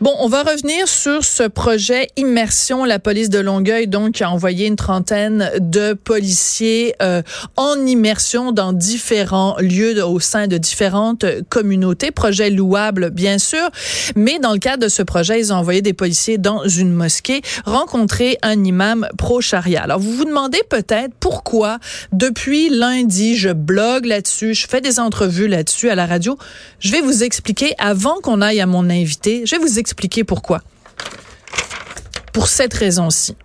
Bon, on va revenir sur ce projet Immersion. La police de Longueuil, donc, a envoyé une trentaine de policiers euh, en immersion dans différents lieux au sein de différentes communautés. Projet louable, bien sûr. Mais dans le cadre de ce projet, ils ont envoyé des policiers dans une mosquée rencontrer un imam pro-charia. Alors, vous vous demandez peut-être pourquoi, depuis lundi, je blogue là-dessus, je fais des entrevues là-dessus à la radio. Je vais vous expliquer avant qu'on aille à mon invité. Je vais vous expliquer pourquoi. Pour cette raison-ci.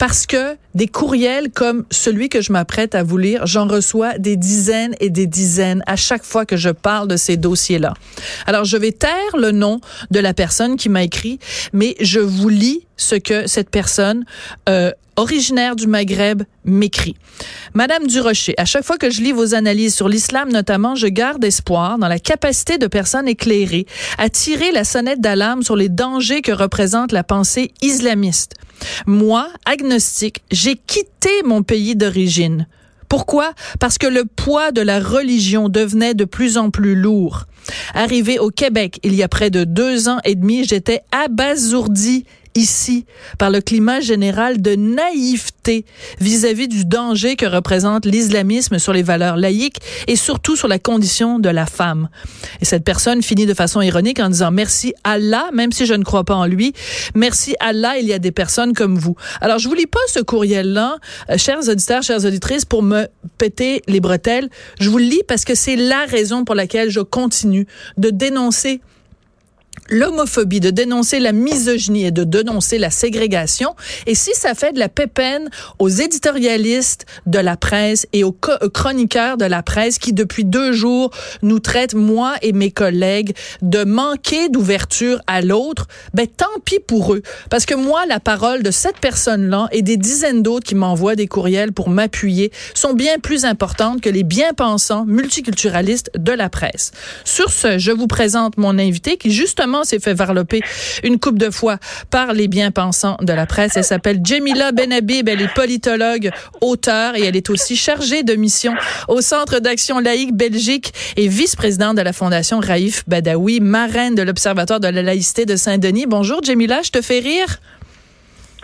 Parce que des courriels comme celui que je m'apprête à vous lire, j'en reçois des dizaines et des dizaines à chaque fois que je parle de ces dossiers-là. Alors, je vais taire le nom de la personne qui m'a écrit, mais je vous lis ce que cette personne euh, originaire du Maghreb m'écrit. Madame Durocher, à chaque fois que je lis vos analyses sur l'islam notamment, je garde espoir dans la capacité de personnes éclairées à tirer la sonnette d'alarme sur les dangers que représente la pensée islamiste. Moi, agnostique, j'ai quitté mon pays d'origine. Pourquoi? Parce que le poids de la religion devenait de plus en plus lourd. Arrivé au Québec il y a près de deux ans et demi, j'étais abasourdi ici par le climat général de naïveté vis-à-vis du danger que représente l'islamisme sur les valeurs laïques et surtout sur la condition de la femme. Et cette personne finit de façon ironique en disant merci Allah, même si je ne crois pas en lui, merci Allah, il y a des personnes comme vous. Alors je vous lis pas ce courriel-là, euh, chers auditeurs, chères auditrices, pour me péter les bretelles. Je vous le lis parce que c'est la raison pour laquelle je continue de dénoncer l'homophobie, de dénoncer la misogynie et de dénoncer la ségrégation. Et si ça fait de la pépène aux éditorialistes de la presse et aux chroniqueurs de la presse qui, depuis deux jours, nous traitent, moi et mes collègues, de manquer d'ouverture à l'autre, ben tant pis pour eux. Parce que moi, la parole de cette personne-là et des dizaines d'autres qui m'envoient des courriels pour m'appuyer sont bien plus importantes que les bien-pensants multiculturalistes de la presse. Sur ce, je vous présente mon invité qui, justement, s'est fait varloper une coupe de fois par les bien-pensants de la presse. Elle s'appelle Jemila Benhabib. Elle est politologue, auteure et elle est aussi chargée de mission au Centre d'action laïque Belgique et vice-présidente de la Fondation Raif Badawi, marraine de l'Observatoire de la laïcité de Saint-Denis. Bonjour Jemila, je te fais rire?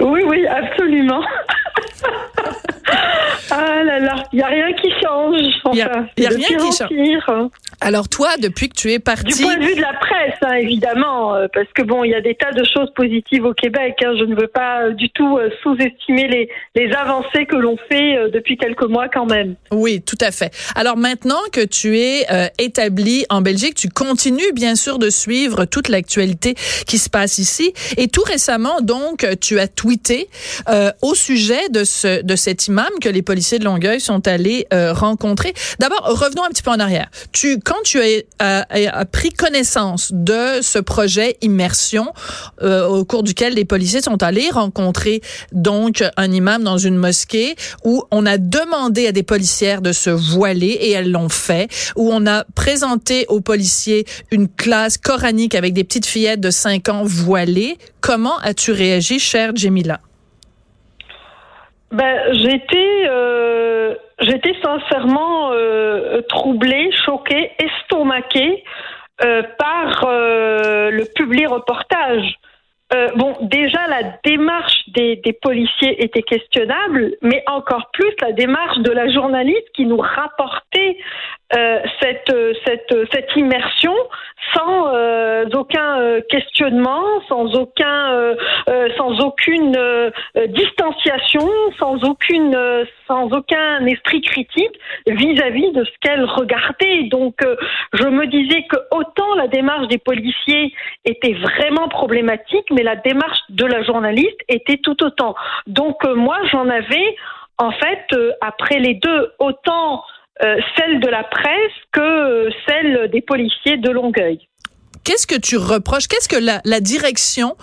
Oui, oui, absolument. ah là là, il n'y a rien qui change. Il n'y a, rien qui change. Alors toi, depuis que tu es parti... Du point de vue de la presse, hein, évidemment, euh, parce que bon, il y a des tas de choses positives au Québec. Hein, je ne veux pas euh, du tout euh, sous-estimer les, les avancées que l'on fait depuis quelques mois quand même. Oui, tout à fait. Alors maintenant que tu es établi en Belgique, tu continues bien sûr de suivre toute l'actualité qui se passe ici. Et tout récemment, donc, tu as tweeté au sujet de ce de cet imam que les policiers de Longueuil sont allés rencontrer. D'abord, revenons un petit peu en arrière. Tu quand tu as, pris connaissance de ce projet Immersion, euh, au cours duquel les policiers sont allés rencontrer donc un imam dans une mosquée où on a demandé à des policières de se voiler et elles l'ont fait, où on a présenté aux policiers une classe coranique avec des petites fillettes de 5 ans voilées. Comment as-tu réagi, chère Jemila? Ben, j'étais euh, j'étais sincèrement euh, troublée, choquée, estomaquée euh, par le public reportage. Bon, déjà la démarche des, des, policiers était questionnable, mais encore plus la démarche de la journaliste qui nous rapportait cette, cette, cette immersion sans aucun questionnement, sans aucun, sans aucune euh, euh, distanciation, euh, sans aucun esprit critique vis-à-vis de ce qu'elle regardait. Donc, je me disais que autant la démarche des policiers était vraiment problématique, mais la démarche de la journaliste était tout autant. Donc, moi, j'en avais en fait, après les deux, autant celle de la presse que celle des policiers de Longueuil. Qu'est-ce que tu reproches? Qu'est-ce que la, la direction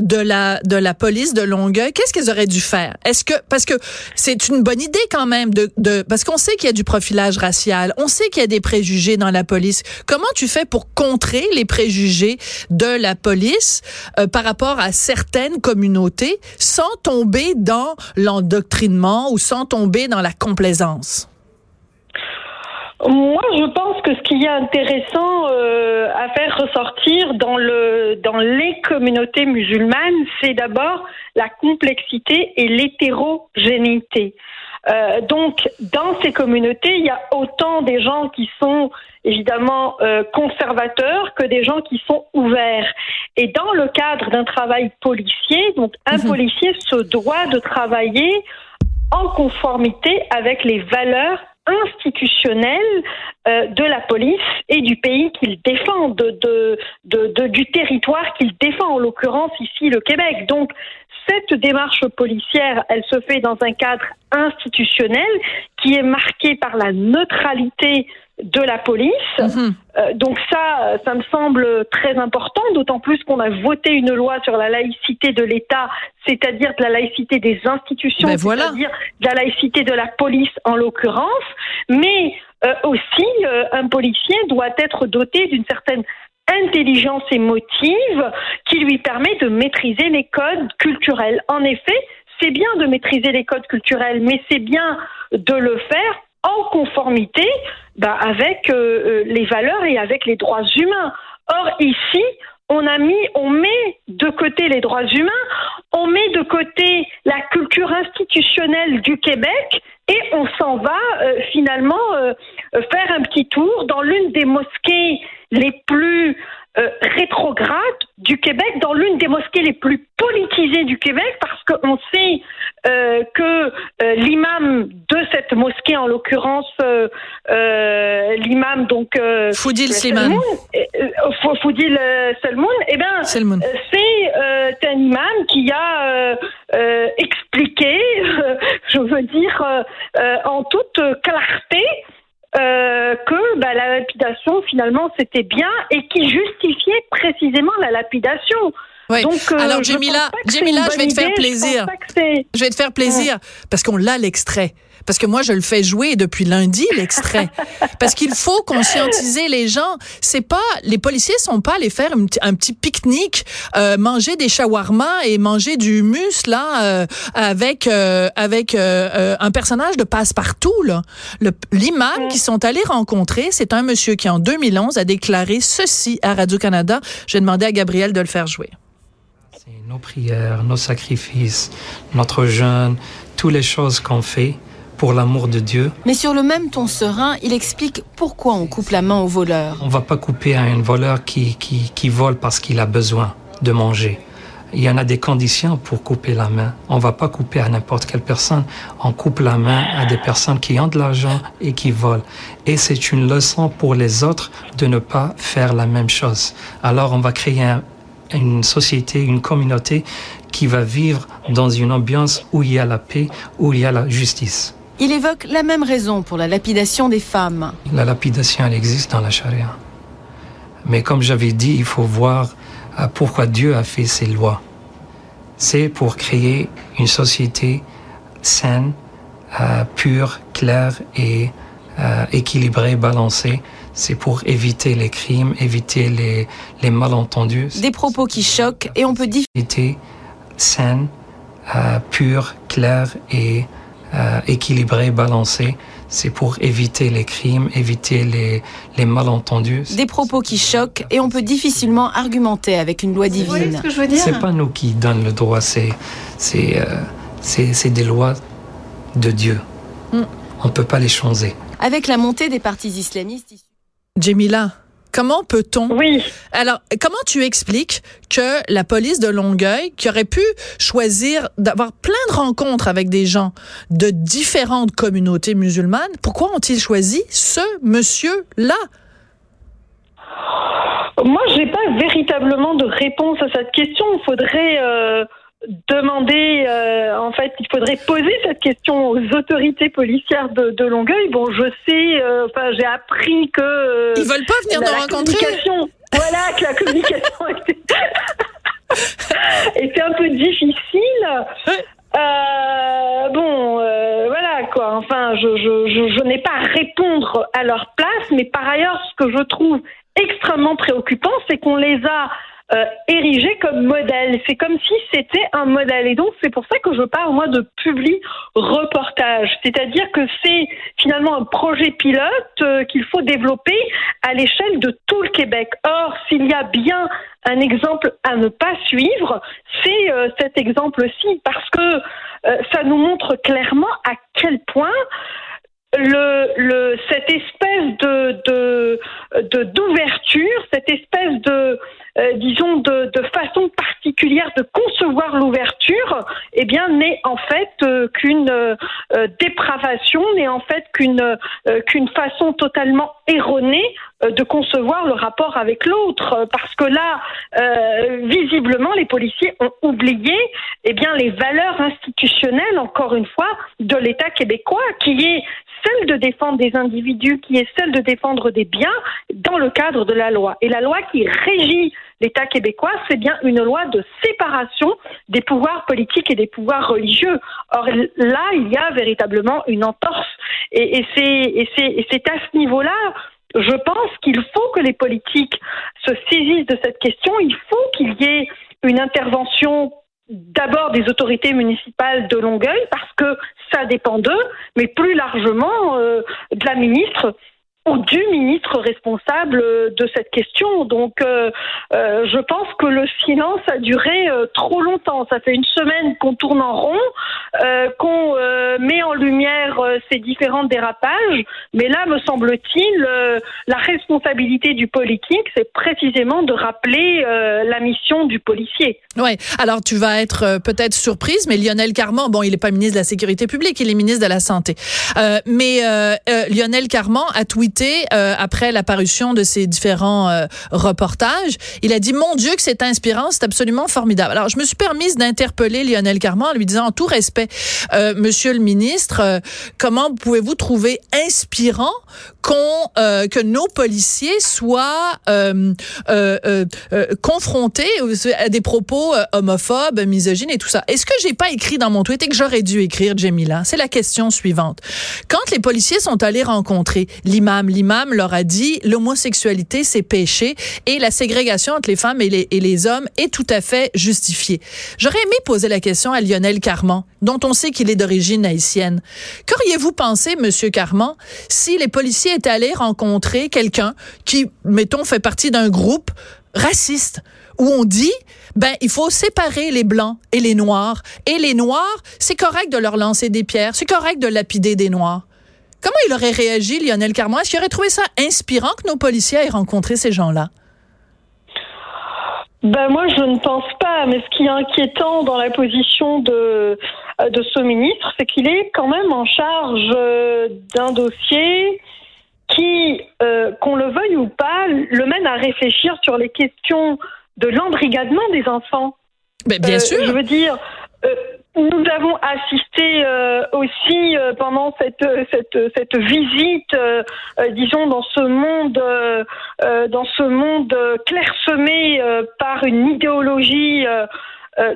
de la, de la police de Longueuil, qu'est-ce qu'ils auraient dû faire? Est-ce que, parce que c'est une bonne idée quand même de, de parce qu'on sait qu'il y a du profilage racial, on sait qu'il y a des préjugés dans la police. Comment tu fais pour contrer les préjugés de la police euh, par rapport à certaines communautés sans tomber dans l'endoctrinement ou sans tomber dans la complaisance? Moi, je pense que ce qui est intéressant euh, à faire ressortir dans le dans les communautés musulmanes, c'est d'abord la complexité et l'hétérogénéité. Euh, donc, dans ces communautés, il y a autant des gens qui sont évidemment euh, conservateurs que des gens qui sont ouverts. Et dans le cadre d'un travail policier, donc un Mhm. policier se doit de travailler en conformité avec les valeurs institutionnelles euh, de la police et du pays qu'il défend, du territoire qu'il défend, en l'occurrence ici le Québec. Donc cette démarche policière, elle se fait dans un cadre institutionnel qui est marqué par la neutralité de la police. Mhm. Euh, donc ça, euh, ça me semble très important, d'autant plus qu'on a voté une loi sur la laïcité de l'État, c'est-à-dire de la laïcité des institutions, Ben voilà. c'est-à-dire de la laïcité de la police en l'occurrence, mais euh, aussi euh, un policier doit être doté d'une certaine intelligence émotive qui lui permet de maîtriser les codes culturels. En effet, c'est bien de maîtriser les codes culturels, mais c'est bien de le faire en conformité bah, avec euh, euh, les valeurs et avec les droits humains. Or ici, on a mis, on met de côté les droits humains, on met de côté la culture institutionnelle du Québec et on s'en va euh, finalement euh, faire un petit tour dans l'une des mosquées les plus euh, rétrogrades du Québec, dans l'une des mosquées les plus politisées du Québec, parce qu'on sait euh, que euh, l'imam de cette mosquée, en l'occurrence l'imam donc Foudil. Selmoun, Foudil Selmoun, eh ben c'est un imam qui a expliqué, je veux dire, en toute clarté, euh, que bah, la lapidation finalement c'était bien et qui justifiait précisément la lapidation. Oui. Donc, euh, Alors, je Jamila, c'est Jamila, je vais te faire je plaisir. c'est- Je vais te faire plaisir parce qu'on l'a l'extrait. Parce que moi, je le fais jouer depuis lundi, l'extrait. parce qu'il faut conscientiser les gens. C'est pas, les policiers sont pas allés faire un petit, un petit pique-nique, euh, manger des shawarma et manger du humus, là, euh, avec, euh, avec euh, euh, un personnage de passe-partout, là. Le- L'imam qu'ils sont allés rencontrer, c'est un monsieur qui, en 2011, a déclaré ceci à Radio-Canada. J'ai demandé à Gabriel de le faire jouer. C'est nos prières, nos sacrifices, notre jeûne, toutes les choses qu'on fait pour l'amour de Dieu. Mais sur le même ton serein, il explique pourquoi on coupe la main au voleur. On va pas couper à un voleur qui, qui, qui vole parce qu'il a besoin de manger. Il y en a des conditions pour couper la main. On va pas couper à n'importe quelle personne. On coupe la main à des personnes qui ont de l'argent et qui volent. Et c'est une leçon pour les autres de ne pas faire la même chose. Alors on va créer un- une société, une communauté qui va vivre dans une ambiance où il y a la paix, où il y a la justice. Il évoque la même raison pour la lapidation des femmes. La lapidation, elle existe dans la charia. Mais comme j'avais dit, il faut voir euh, pourquoi Dieu a fait ces lois. C'est pour créer une société saine, euh, pure, claire et euh, équilibrée, balancée. C'est pour éviter les crimes, éviter les, les malentendus. Des propos qui choquent et on peut Société saine, euh, pure, claire et euh, équilibrée, balancée. C'est pour éviter les crimes, éviter les, les malentendus. Des propos qui choquent et on peut difficilement argumenter avec une loi divine. je veux dire C'est pas nous qui donnons le droit, c'est c'est euh, c'est c'est des lois de Dieu. Mm. On peut pas les changer. avec la montée des partis islamistes. Jemila, comment peut-on Oui. Alors, comment tu expliques que la police de Longueuil, qui aurait pu choisir d'avoir plein de rencontres avec des gens de différentes communautés musulmanes, pourquoi ont-ils choisi ce monsieur-là? Moi, j'ai pas véritablement de réponse à cette question. Il faudrait euh, demander, euh, en fait, il faudrait poser cette question aux autorités policières de, de Longueuil. Bon, je sais, euh, enfin, j'ai appris que euh, Ils veulent pas venir nous la rencontrer? communication- Voilà, que la communication était, était un peu difficile. Euh, bon, euh, voilà quoi. Enfin, je, je, je, je n'ai pas à répondre à leur place, mais par ailleurs, ce que je trouve extrêmement préoccupant, c'est qu'on les a euh, érigés comme modèles. C'est comme si c'était un modèle. Et donc, c'est pour ça que je parle, moi, de public reportage. C'est-à-dire que c'est finalement un projet pilote euh, qu'il faut développer à l'échelle de tout le Québec. Or, s'il y a bien un exemple à ne pas suivre, c'est euh, cet exemple-ci, parce que euh, ça nous montre clairement à quel point le, le, cette espèce de, de, de d'ouverture, cette espèce de, euh, disons, de, de façon particulière de concevoir l'ouverture, eh bien, n'est en fait euh, qu'une euh, dépravation, n'est en fait qu'une euh, qu'une façon totalement erronée euh, de concevoir le rapport avec l'autre, Euh, parce que là, euh, visiblement, les policiers ont oublié, eh bien, les valeurs institutionnelles, encore une fois, de l'État québécois, qui est celle de défendre des individus, qui est celle de défendre des biens dans le cadre de la loi. Et la loi qui régit l'État québécois, c'est bien une loi de séparation des pouvoirs politiques et des pouvoirs religieux. Or là, il y a véritablement une entorse. Et, c'est à ce niveau-là je pense qu'il faut que les politiques se saisissent de cette question. Il faut qu'il y ait une intervention d'abord des autorités municipales de Longueuil parce que ça dépend d'eux, mais plus largement euh, de la ministre du ministre responsable de cette question. Donc, euh, euh, je pense que le silence a duré euh, trop longtemps. Ça fait une semaine qu'on tourne en rond, qu'on met en lumière ces différents dérapages, mais là, me semble-t-il, la responsabilité du politique, c'est précisément de rappeler la mission du policier. Oui. Alors, tu vas être peut-être surprise, mais Lionel Carman, bon, il n'est pas ministre de la Sécurité publique, il est ministre de la Santé. Mais Lionel Carman a tweeté euh, après l'apparition de ces différents euh, reportages. Il a dit, mon Dieu, que c'est inspirant, c'est absolument formidable. Alors, je me suis permise d'interpeller Lionel Carman en lui disant, en tout respect, euh, Monsieur le ministre, comment pouvez-vous trouver inspirant qu'on euh, que nos policiers soient euh, euh, euh, euh, confrontés à des propos euh, homophobes, misogynes et tout ça. Est-ce que j'ai pas écrit dans mon tweet et que j'aurais dû écrire, Jemila? C'est la question suivante. Quand les policiers sont allés rencontrer l'imam, l'imam leur a dit l'homosexualité, c'est péché et la ségrégation entre les femmes et les, et les hommes est tout à fait justifiée. J'aurais aimé poser la question à Lionel Carman, dont on sait qu'il est d'origine haïtienne. Qu'auriez-vous pensé, Monsieur Carman, si les policiers étaient allés rencontrer quelqu'un qui, mettons, fait partie d'un groupe raciste où on dit ben il faut séparer les blancs et les noirs. Et les noirs c'est correct de leur lancer des pierres c'est correct de lapider des noirs. Comment il aurait réagi Lionel Carman est-ce qu'il aurait trouvé ça inspirant que nos policiers aient rencontré ces gens-là? Ben moi je ne pense pas, mais ce qui est inquiétant dans la position de de ce ministre, c'est qu'il est quand même en charge euh, d'un dossier qui, euh, qu'on le veuille ou pas, le mène à réfléchir sur les questions de l'embrigadement des enfants. ben, bien Euh, sûr Je veux dire, euh, nous avons assisté euh, aussi euh, pendant cette cette cette visite, disons dans ce monde euh, euh, dans ce monde clairsemé euh, par une idéologie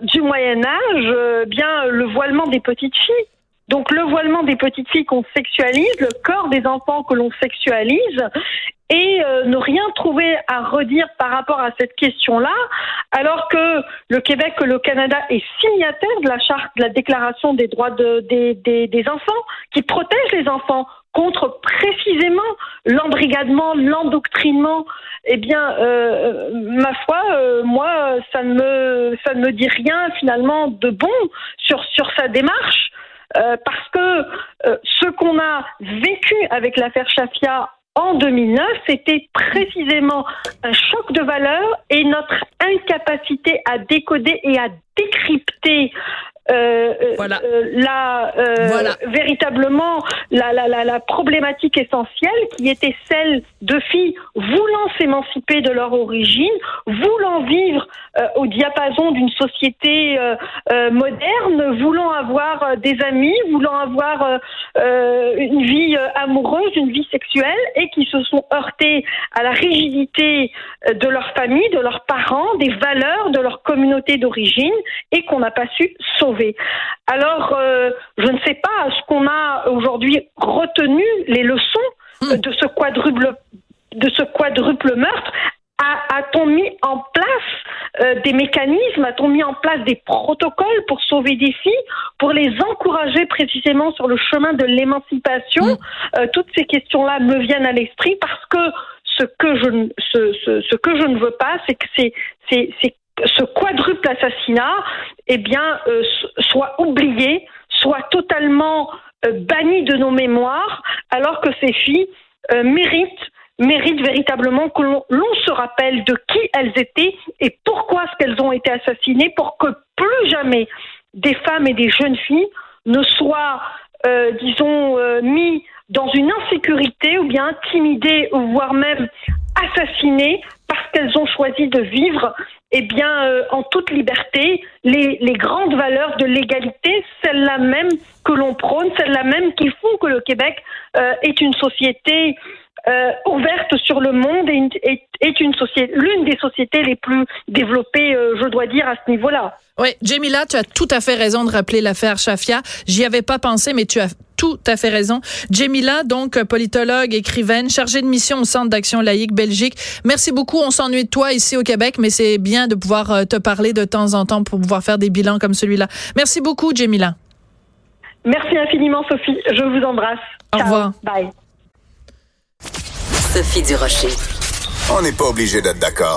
du Moyen Âge, euh, bien le voilement des petites filles. Donc le voilement des petites filles qu'on sexualise, le corps des enfants que l'on sexualise, et euh, ne rien trouver à redire par rapport à cette question-là, alors que le Québec le Canada est signataire de la charte de la Déclaration des droits de- des, des, des enfants, qui protège les enfants contre précisément l'embrigadement, l'endoctrinement. Eh bien, euh, ma foi, euh, moi, ça ne me ça ne me dit rien finalement de bon sur sur sa démarche. Euh, parce que euh, ce qu'on a vécu avec l'affaire Chafia en 2009, c'était précisément un choc de valeur et notre incapacité à décoder et à décrypter euh, euh, Voilà. euh, la, euh, Voilà. véritablement la, la, la, la problématique essentielle qui était celle de filles voulant s'émanciper de leur origine, voulant vivre au diapason d'une société moderne, voulant avoir des amis, voulant avoir une vie amoureuse, une vie sexuelle, et qui se sont heurtées à la rigidité de leur famille, de leurs parents, des valeurs de leur communauté d'origine, et qu'on n'a pas su sauver. Alors, euh, je ne sais pas, est-ce qu'on a aujourd'hui retenu les leçons euh, de ce quadruple de ce quadruple meurtre. A-t-on mis en place euh, des mécanismes, a-t-on mis en place des protocoles pour sauver des filles, pour les encourager précisément sur le chemin de l'émancipation? Euh, Toutes ces questions-là me viennent à l'esprit parce que ce que je, ne- ce, ce, ce que je ne veux pas, c'est que c'est, c'est ce quadruple assassinat, eh bien, euh, soit oublié, soit totalement euh, banni de nos mémoires, alors que ces filles euh, méritent méritent véritablement que l'on se rappelle de qui elles étaient et pourquoi est-ce qu'elles ont été assassinées pour que plus jamais des femmes et des jeunes filles ne soient, disons, mis dans une insécurité ou bien intimidées voire même assassinées parce qu'elles ont choisi de vivre eh bien, euh, en toute liberté, les, grandes valeurs de l'égalité, celles-là même que l'on prône, celles-là même qui font que le Québec euh, est une société euh, ouverte sur le monde et est, une société, l'une des sociétés les plus développées, je dois dire, à ce niveau-là. Oui, Jamila, tu as tout à fait raison de rappeler l'affaire Shafia. J'y avais pas pensé, mais tu as tout à fait raison. Jamila, donc politologue, écrivaine, chargée de mission au Centre d'action laïque Belgique. Merci beaucoup. On s'ennuie de toi ici au Québec, mais c'est bien de pouvoir euh, te parler de temps en temps pour pouvoir faire des bilans comme celui-là. Merci beaucoup, Jamila. Merci infiniment, Sophie. Je vous embrasse. Au Ciao. revoir. Bye. Sophie Durocher. On n'est pas obligé d'être d'accord.